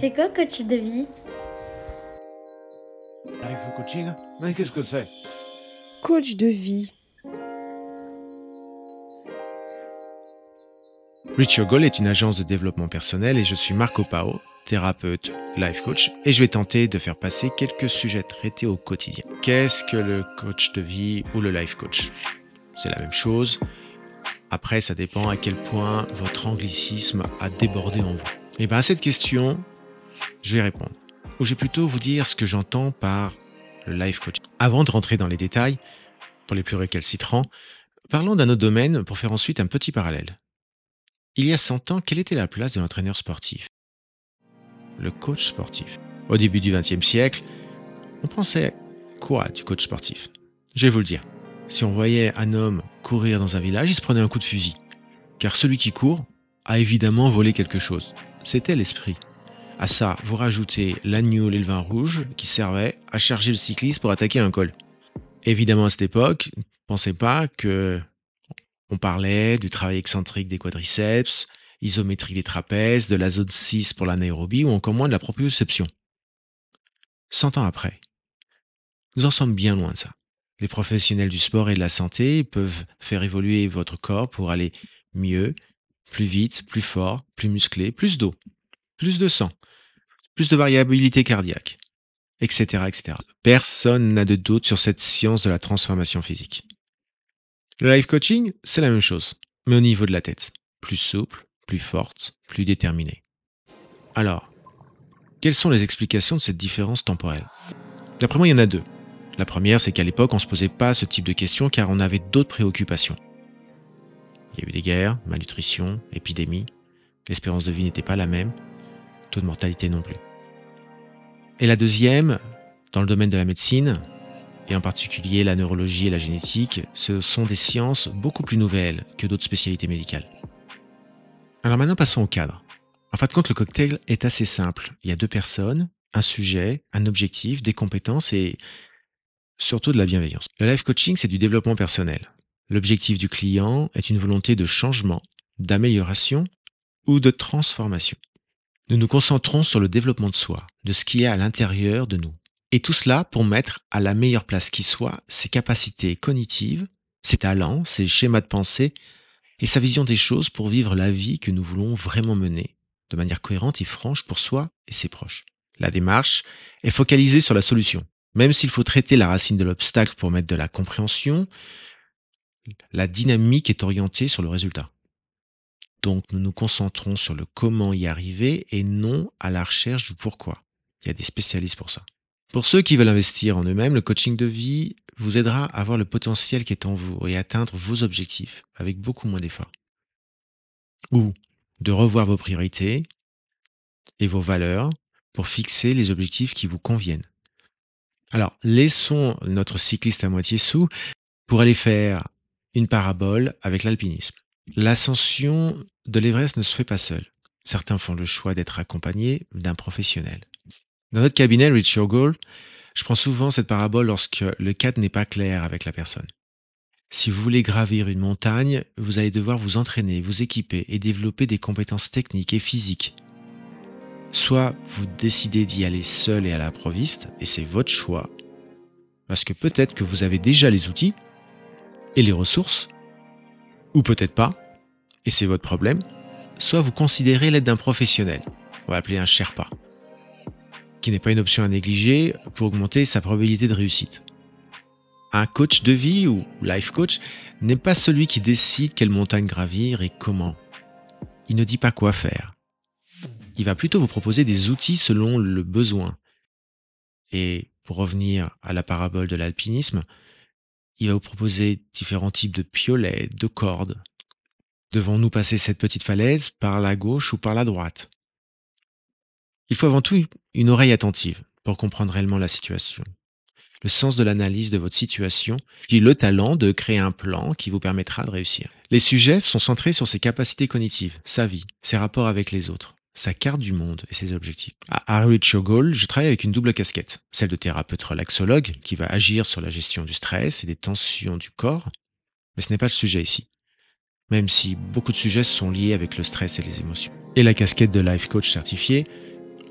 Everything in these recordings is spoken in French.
C'est quoi coach de vie Life coaching Mais qu'est-ce que c'est Coach de vie. Reach Your Goal est une agence de développement personnel et je suis Marco Pao, thérapeute, life coach, et je vais tenter de faire passer quelques sujets traités au quotidien. Qu'est-ce que le coach de vie ou le life coach? C'est la même chose. Après, ça dépend à quel point votre anglicisme a débordé en vous. Et bien à cette question, je vais répondre. Ou je vais plutôt vous dire ce que j'entends par life coaching. Avant de rentrer dans les détails, pour les plus récalcitrants, parlons d'un autre domaine pour faire ensuite un petit parallèle. Il y a 100 ans, quelle était la place de l'entraîneur sportif? Le coach sportif. Au début du XXe siècle, on pensait quoi du coach sportif? Je vais vous le dire. Si on voyait un homme courir dans un village, il se prenait un coup de fusil. Car celui qui court a évidemment volé quelque chose. C'était l'esprit. À ça, vous rajoutez l'agneau et rouge qui servaient à charger le cycliste pour attaquer un col. Évidemment, à cette époque, ne pensez pas que on parlait du travail excentrique des quadriceps, isométrique des trapèzes, de la zone 6 pour l'anaérobie ou encore moins de la proprioception. Cent ans après, nous en sommes bien loin de ça. Les professionnels du sport et de la santé peuvent faire évoluer votre corps pour aller mieux, plus vite, plus fort, plus musclé, plus d'eau, plus de sang, plus de variabilité cardiaque, etc., etc. Personne n'a de doute sur cette science de la transformation physique. Le life coaching, c'est la même chose, mais au niveau de la tête. Plus souple, plus forte, plus déterminée. Alors, quelles sont les explications de cette différence temporelle? D'après moi, il y en a deux. La première, c'est qu'à l'époque, on ne se posait pas ce type de questions car on avait d'autres préoccupations. Il y a eu des guerres, malnutrition, épidémies, l'espérance de vie n'était pas la même, taux de mortalité non plus. Et la deuxième, dans le domaine de la médecine, et en particulier la neurologie et la génétique, ce sont des sciences beaucoup plus nouvelles que d'autres spécialités médicales. Alors maintenant passons au cadre. En fin de compte, le cocktail est assez simple. Il y a deux personnes, un sujet, un objectif, des compétences et surtout de la bienveillance. Le life coaching, c'est du développement personnel. L'objectif du client est une volonté de changement, d'amélioration ou de transformation. Nous nous concentrons sur le développement de soi, de ce qui est à l'intérieur de nous. Et tout cela pour mettre à la meilleure place qui soit ses capacités cognitives, ses talents, ses schémas de pensée et sa vision des choses pour vivre la vie que nous voulons vraiment mener de manière cohérente et franche pour soi et ses proches. La démarche est focalisée sur la solution. Même s'il faut traiter la racine de l'obstacle pour mettre de la compréhension, la dynamique est orientée sur le résultat. Donc nous nous concentrons sur le comment y arriver et non à la recherche du pourquoi. Il y a des spécialistes pour ça. Pour ceux qui veulent investir en eux-mêmes, le coaching de vie vous aidera à voir le potentiel qui est en vous et atteindre vos objectifs avec beaucoup moins d'efforts. Ou de revoir vos priorités et vos valeurs pour fixer les objectifs qui vous conviennent. Alors, laissons notre cycliste à moitié sous pour aller faire une parabole avec l'alpinisme. L'ascension de l'Everest ne se fait pas seul. Certains font le choix d'être accompagnés d'un professionnel. Dans notre cabinet Reach Your Goal, je prends souvent cette parabole lorsque le cadre n'est pas clair avec la personne. Si vous voulez gravir une montagne, vous allez devoir vous entraîner, vous équiper et développer des compétences techniques et physiques. Soit vous décidez d'y aller seul et à l'improviste, et c'est votre choix, parce que peut-être que vous avez déjà les outils et les ressources, ou peut-être pas, et c'est votre problème, soit vous considérez l'aide d'un professionnel, on va appeler un Sherpa qui n'est pas une option à négliger pour augmenter sa probabilité de réussite. Un coach de vie ou life coach n'est pas celui qui décide quelle montagne gravir et comment. Il ne dit pas quoi faire. Il va plutôt vous proposer des outils selon le besoin. Et pour revenir à la parabole de l'alpinisme, il va vous proposer différents types de piolets, de cordes. Devons-nous passer cette petite falaise par la gauche ou par la droite? Il faut avant tout une oreille attentive pour comprendre réellement la situation. Le sens de l'analyse de votre situation, puis le talent de créer un plan qui vous permettra de réussir. Les sujets sont centrés sur ses capacités cognitives, sa vie, ses rapports avec les autres, sa carte du monde et ses objectifs. À Harwich Goal, je travaille avec une double casquette, celle de thérapeute relaxologue qui va agir sur la gestion du stress et des tensions du corps, mais ce n'est pas le sujet ici, même si beaucoup de sujets sont liés avec le stress et les émotions. Et la casquette de life coach certifié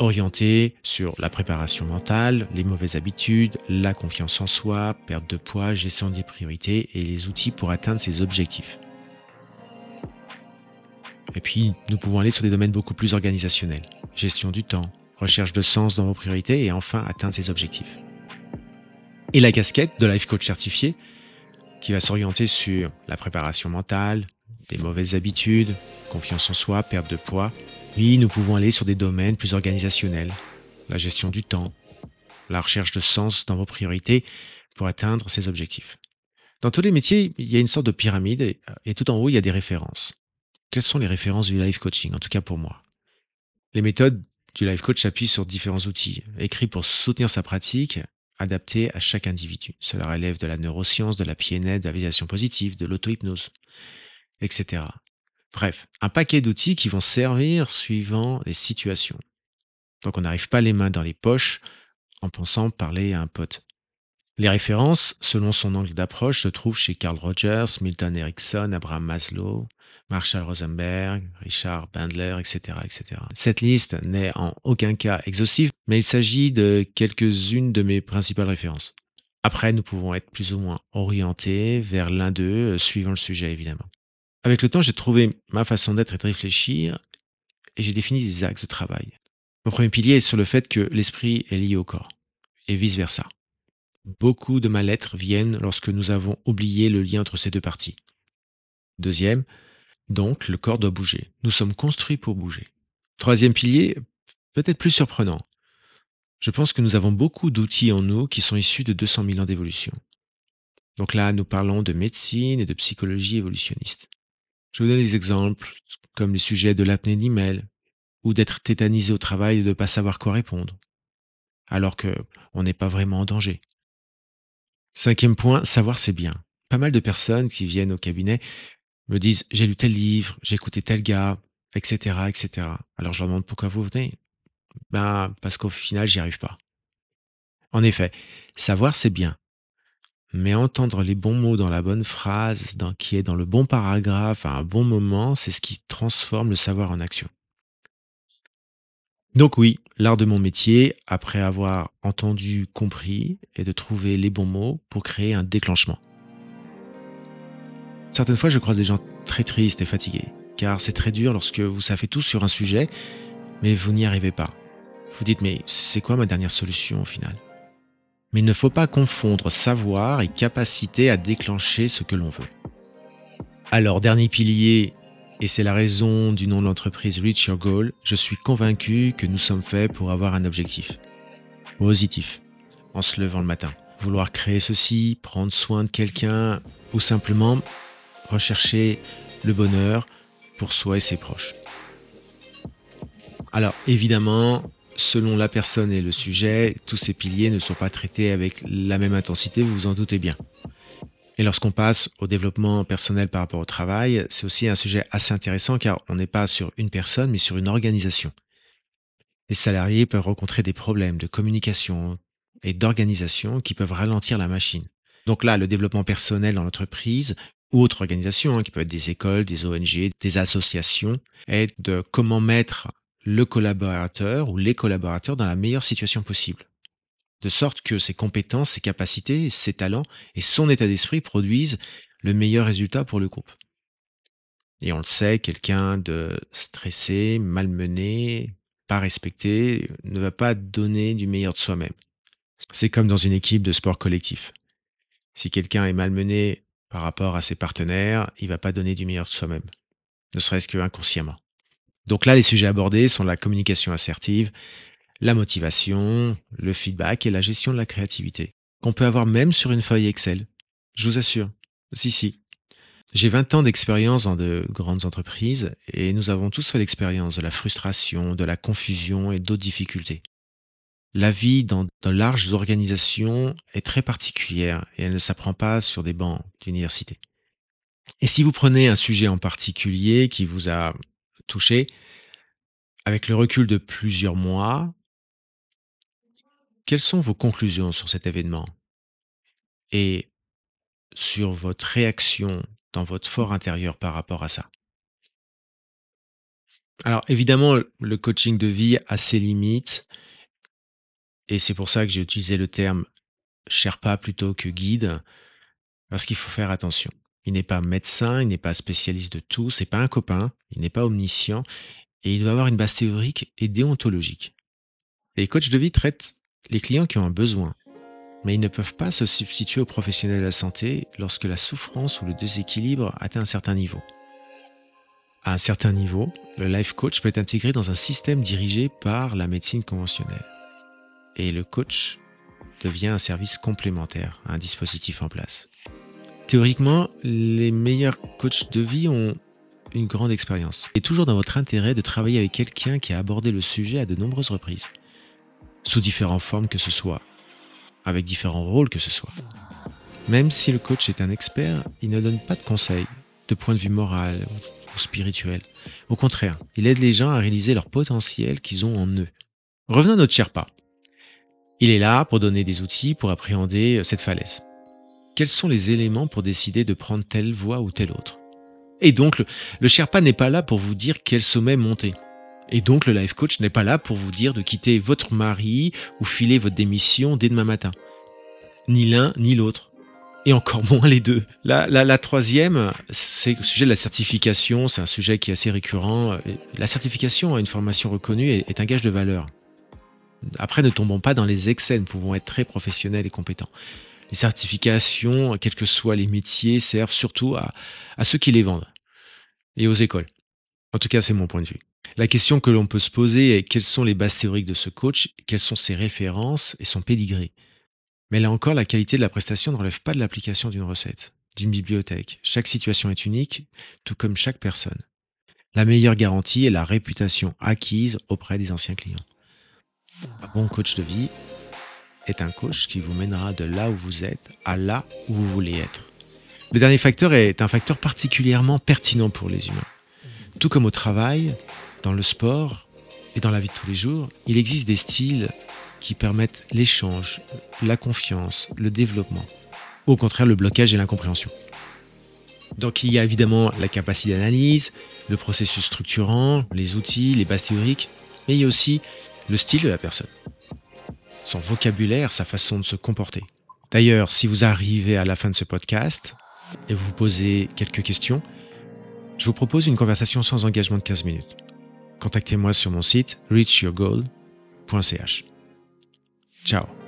orienté sur la préparation mentale, les mauvaises habitudes, la confiance en soi, perte de poids, gestion des priorités et les outils pour atteindre ses objectifs. Et puis, nous pouvons aller sur des domaines beaucoup plus organisationnels. Gestion du temps, recherche de sens dans vos priorités et enfin atteindre ses objectifs. Et la casquette de life coach certifié qui va s'orienter sur la préparation mentale, des mauvaises habitudes, confiance en soi, perte de poids. Oui, nous pouvons aller sur des domaines plus organisationnels, la gestion du temps, la recherche de sens dans vos priorités pour atteindre ces objectifs. Dans tous les métiers, il y a une sorte de pyramide et, et tout en haut, il y a des références. Quelles sont les références du life coaching, en tout cas pour moi? Les méthodes du life coach s'appuient sur différents outils, écrits pour soutenir sa pratique, adaptés à chaque individu. Cela relève de la neuroscience, de la PNL, de la visualisation positive, de l'auto-hypnose, etc. Bref, un paquet d'outils qui vont servir suivant les situations. Donc on n'arrive pas les mains dans les poches en pensant parler à un pote. Les références, selon son angle d'approche, se trouvent chez Carl Rogers, Milton Erickson, Abraham Maslow, Marshall Rosenberg, Richard Bandler, etc., etc. Cette liste n'est en aucun cas exhaustive, mais il s'agit de quelques-unes de mes principales références. Après, nous pouvons être plus ou moins orientés vers l'un d'eux, suivant le sujet évidemment. Avec le temps, j'ai trouvé ma façon d'être et de réfléchir, et j'ai défini des axes de travail. Mon premier pilier est sur le fait que l'esprit est lié au corps, et vice-versa. Beaucoup de mal-être viennent lorsque nous avons oublié le lien entre ces deux parties. Deuxième, donc le corps doit bouger. Nous sommes construits pour bouger. Troisième pilier, peut-être plus surprenant. Je pense que nous avons beaucoup d'outils en nous qui sont issus de 200 000 ans d'évolution. Donc là, nous parlons de médecine et de psychologie évolutionniste. Je vous donne des exemples, comme les sujets de l'apnée de l'email, ou d'être tétanisé au travail et de ne pas savoir quoi répondre, alors que on n'est pas vraiment en danger. Cinquième point, savoir c'est bien. Pas mal de personnes qui viennent au cabinet me disent j'ai lu tel livre, j'ai écouté tel gars, etc., etc. Alors je leur demande pourquoi vous venez? Ben parce qu'au final j'y arrive pas. En effet, savoir c'est bien, mais entendre les bons mots dans la bonne phrase, dans, qui est dans le bon paragraphe à un bon moment, c'est ce qui transforme le savoir en action. Donc oui, l'art de mon métier, après avoir entendu, compris, est de trouver les bons mots pour créer un déclenchement. Certaines fois, je croise des gens très tristes et fatigués, car c'est très dur lorsque vous savez tout sur un sujet, mais vous n'y arrivez pas. Vous dites, mais c'est quoi ma dernière solution au final? Mais il ne faut pas confondre savoir et capacité à déclencher ce que l'on veut. Alors, dernier pilier, et c'est la raison du nom de l'entreprise Reach Your Goal, je suis convaincu que nous sommes faits pour avoir un objectif. Positif, en se levant le matin. Vouloir créer ceci, prendre soin de quelqu'un, ou simplement rechercher le bonheur pour soi et ses proches. Alors évidemment, selon la personne et le sujet, tous ces piliers ne sont pas traités avec la même intensité, vous vous en doutez bien. Et lorsqu'on passe au développement personnel par rapport au travail, c'est aussi un sujet assez intéressant car on n'est pas sur une personne mais sur une organisation. Les salariés peuvent rencontrer des problèmes de communication et d'organisation qui peuvent ralentir la machine. Donc là, le développement personnel dans l'entreprise ou autres organisations, hein, qui peuvent être des écoles, des ONG, des associations, est de comment mettre le collaborateur ou les collaborateurs dans la meilleure situation possible. De sorte que ses compétences, ses capacités, ses talents et son état d'esprit produisent le meilleur résultat pour le groupe. Et on le sait, quelqu'un de stressé, malmené, pas respecté, ne va pas donner du meilleur de soi-même. C'est comme dans une équipe de sport collectif. Si quelqu'un est malmené par rapport à ses partenaires, il va pas donner du meilleur de soi-même, ne serait-ce que inconsciemment. Donc là, les sujets abordés sont la communication assertive, la motivation, le feedback et la gestion de la créativité, qu'on peut avoir même sur une feuille Excel. Je vous assure. Si, si. J'ai 20 ans d'expérience dans de grandes entreprises et nous avons tous fait l'expérience de la frustration, de la confusion et d'autres difficultés. La vie dans de larges organisations est très particulière et elle ne s'apprend pas sur des bancs d'université. Et si vous prenez un sujet en particulier qui vous a touché, avec le recul de plusieurs mois, quelles sont vos conclusions sur cet événement? Et sur votre réaction dans votre fort intérieur par rapport à ça? Alors évidemment, le coaching de vie a ses limites. Et c'est pour ça que j'ai utilisé le terme Sherpa plutôt que guide, parce qu'il faut faire attention. Il n'est pas médecin, il n'est pas spécialiste de tout, c'est pas un copain, il n'est pas omniscient, et il doit avoir une base théorique et déontologique. Les coachs de vie traitent les clients qui ont un besoin, mais ils ne peuvent pas se substituer aux professionnels de la santé lorsque la souffrance ou le déséquilibre atteint un certain niveau. À un certain niveau, le life coach peut être intégré dans un système dirigé par la médecine conventionnelle. Et le coach devient un service complémentaire un dispositif en place. Théoriquement, les meilleurs coachs de vie ont une grande expérience. Est toujours dans votre intérêt de travailler avec quelqu'un qui a abordé le sujet à de nombreuses reprises, sous différentes formes que ce soit, avec différents rôles que ce soit. Même si le coach est un expert, il ne donne pas de conseils, de point de vue moral ou spirituel. Au contraire, il aide les gens à réaliser leur potentiel qu'ils ont en eux. Revenons à notre Sherpa. Il est là pour donner des outils pour appréhender cette falaise. Quels sont les éléments pour décider de prendre telle voie ou telle autre? Et donc, le, le Sherpa n'est pas là pour vous dire quel sommet monter. Et donc, le life coach n'est pas là pour vous dire de quitter votre mari ou filer votre démission dès demain matin. Ni l'un ni l'autre. Et encore moins les deux. La, troisième, c'est le sujet de la certification. C'est un sujet qui est assez récurrent. La certification à une formation reconnue est, est un gage de valeur. Après, ne tombons pas dans les excès, nous pouvons être très professionnels et compétents. Les certifications, quels que soient les métiers, servent surtout à ceux qui les vendent et aux écoles. En tout cas, c'est mon point de vue. La question que l'on peut se poser est quelles sont les bases théoriques de ce coach, quelles sont ses références et son pédigré. Mais là encore, la qualité de la prestation ne relève pas de l'application d'une recette, d'une bibliothèque. Chaque situation est unique, tout comme chaque personne. La meilleure garantie est la réputation acquise auprès des anciens clients. Un bon coach de vie est un coach qui vous mènera de là où vous êtes à là où vous voulez être. Le dernier facteur est un facteur particulièrement pertinent pour les humains. Tout comme au travail, dans le sport et dans la vie de tous les jours, il existe des styles qui permettent l'échange, la confiance, le développement. Au contraire, le blocage et l'incompréhension. Donc il y a évidemment la capacité d'analyse, le processus structurant, les outils, les bases théoriques, mais il y a aussi le style de la personne, son vocabulaire, sa façon de se comporter. D'ailleurs, si vous arrivez à la fin de ce podcast et vous posez quelques questions, je vous propose une conversation sans engagement de 15 minutes. Contactez-moi sur mon site reachyourgoal.ch. Ciao